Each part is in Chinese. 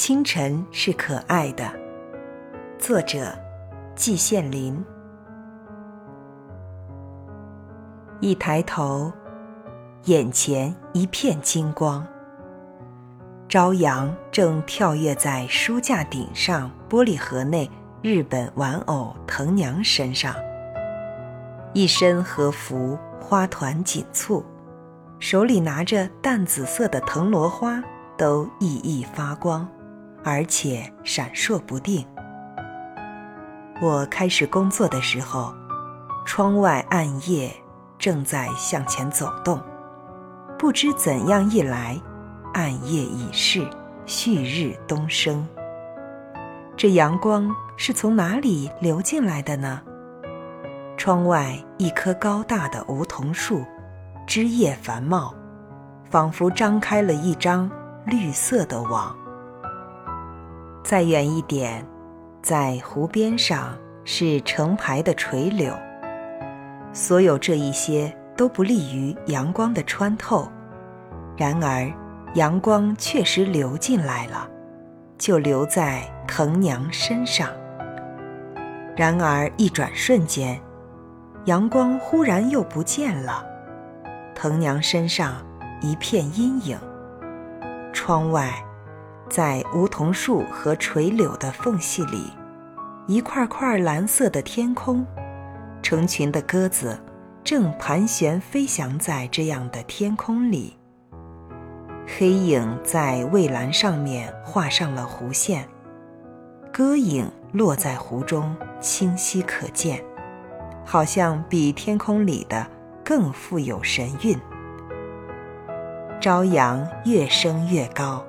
清晨是可爱的。作者：季羡林。一抬头，眼前一片金光。朝阳正跳跃在书架顶上玻璃盒内日本玩偶藤娘身上，一身和服，花团锦簇，手里拿着淡紫色的藤萝花，都熠熠发光，而且闪烁不定。我开始工作的时候，窗外暗夜。正在向前走动，不知怎样一来，暗夜已逝，旭日东升。这阳光是从哪里流进来的呢？窗外一棵高大的梧桐树，枝叶繁茂，仿佛张开了一张绿色的网。再远一点，在湖边上是成排的垂柳。所有这一些都不利于阳光的穿透，然而阳光确实流进来了，就留在藤娘身上。然而一转瞬间，阳光忽然又不见了，藤娘身上一片阴影。窗外，在梧桐树和垂柳的缝隙里，一块块蓝色的天空。成群的鸽子正盘旋飞翔在这样的天空里，黑影在蔚蓝上面画上了弧线，鸽影落在湖中清晰可见，好像比天空里的更富有神韵。朝阳越升越高，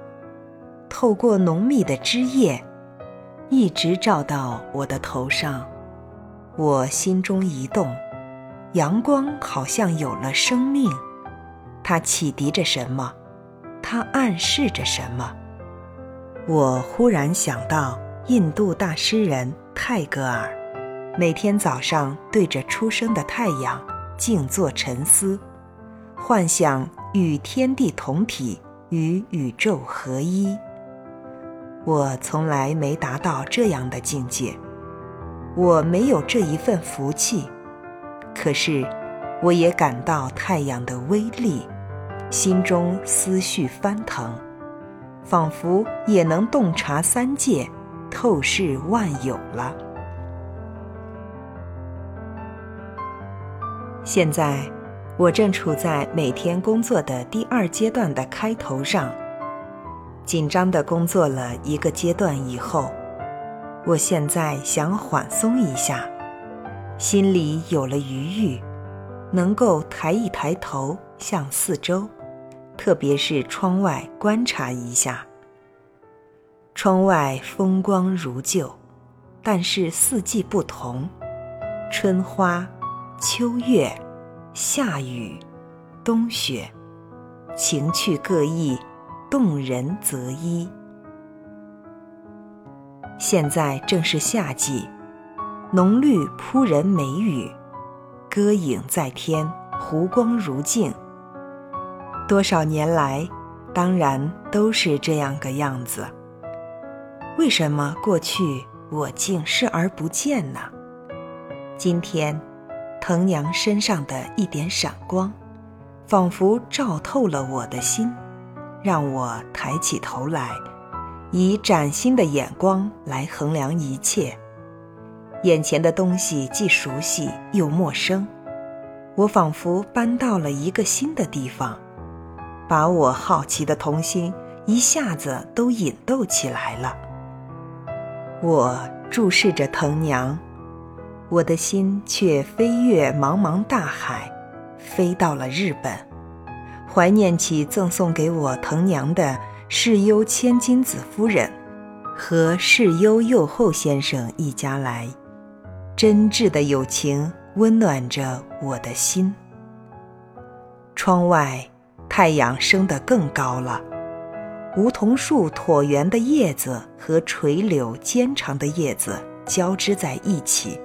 透过浓密的枝叶，一直照到我的头上。我心中一动，阳光好像有了生命，它启迪着什么？它暗示着什么？我忽然想到印度大诗人泰戈尔，每天早上对着初升的太阳静坐沉思，幻想与天地同体，与宇宙合一。我从来没达到这样的境界。我没有这一份福气，可是，我也感到太阳的威力，心中思绪翻腾，仿佛也能洞察三界，透视万有了。现在，我正处在每天工作的第二阶段的开头上，紧张的工作了一个阶段以后。我现在想缓松一下，心里有了余裕，能够抬一抬头向四周，特别是窗外观察一下。窗外风光如旧，但是四季不同：春花、秋月、夏雨、冬雪，情趣各异，动人则一。现在正是夏季，浓绿扑人眉宇，歌影在天，湖光如镜。多少年来，当然都是这样个样子。为什么过去我竟视而不见呢？今天，藤娘身上的一点闪光，仿佛照透了我的心，让我抬起头来。以崭新的眼光来衡量一切，眼前的东西既熟悉又陌生，我仿佛搬到了一个新的地方，把我好奇的童心一下子都引逗起来了。我注视着藤娘，我的心却飞越茫茫大海，飞到了日本，怀念起赠送给我藤娘的。世优千金子夫人和世优右后先生一家来，真挚的友情温暖着我的心。窗外，太阳升得更高了，梧桐树椭圆的叶子和垂柳尖长的叶子交织在一起，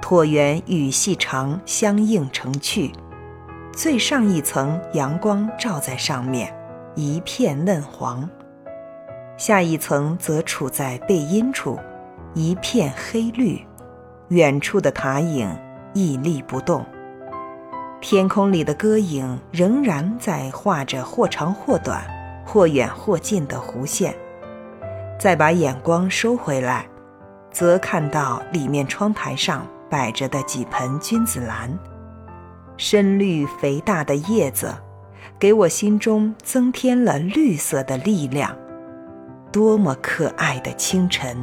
椭圆与细长相映成趣，最上一层阳光照在上面。一片嫩黄，下一层则处在背阴处，一片黑绿，远处的塔影屹立不动。天空里的歌影仍然在画着或长或短、或远或近的弧线。再把眼光收回来，则看到里面窗台上摆着的几盆君子兰，深绿肥大的叶子，给我心中增添了绿色的力量。多么可爱的清晨！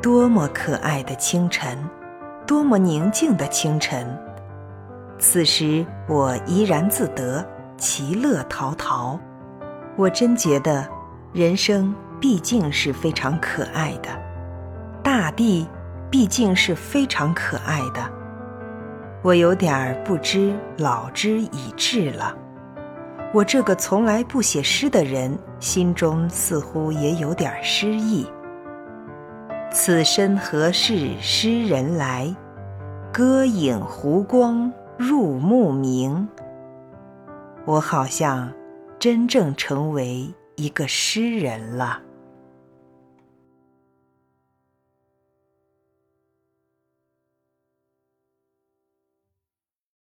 多么可爱的清晨！多么宁静的清晨！此时我怡然自得，其乐陶陶。我真觉得，人生。毕竟是非常可爱的，大地毕竟是非常可爱的。我有点儿不知老之已至了。我这个从来不写诗的人，心中似乎也有点诗意。此身何事诗人来？歌影湖光入目明。我好像真正成为一个诗人了。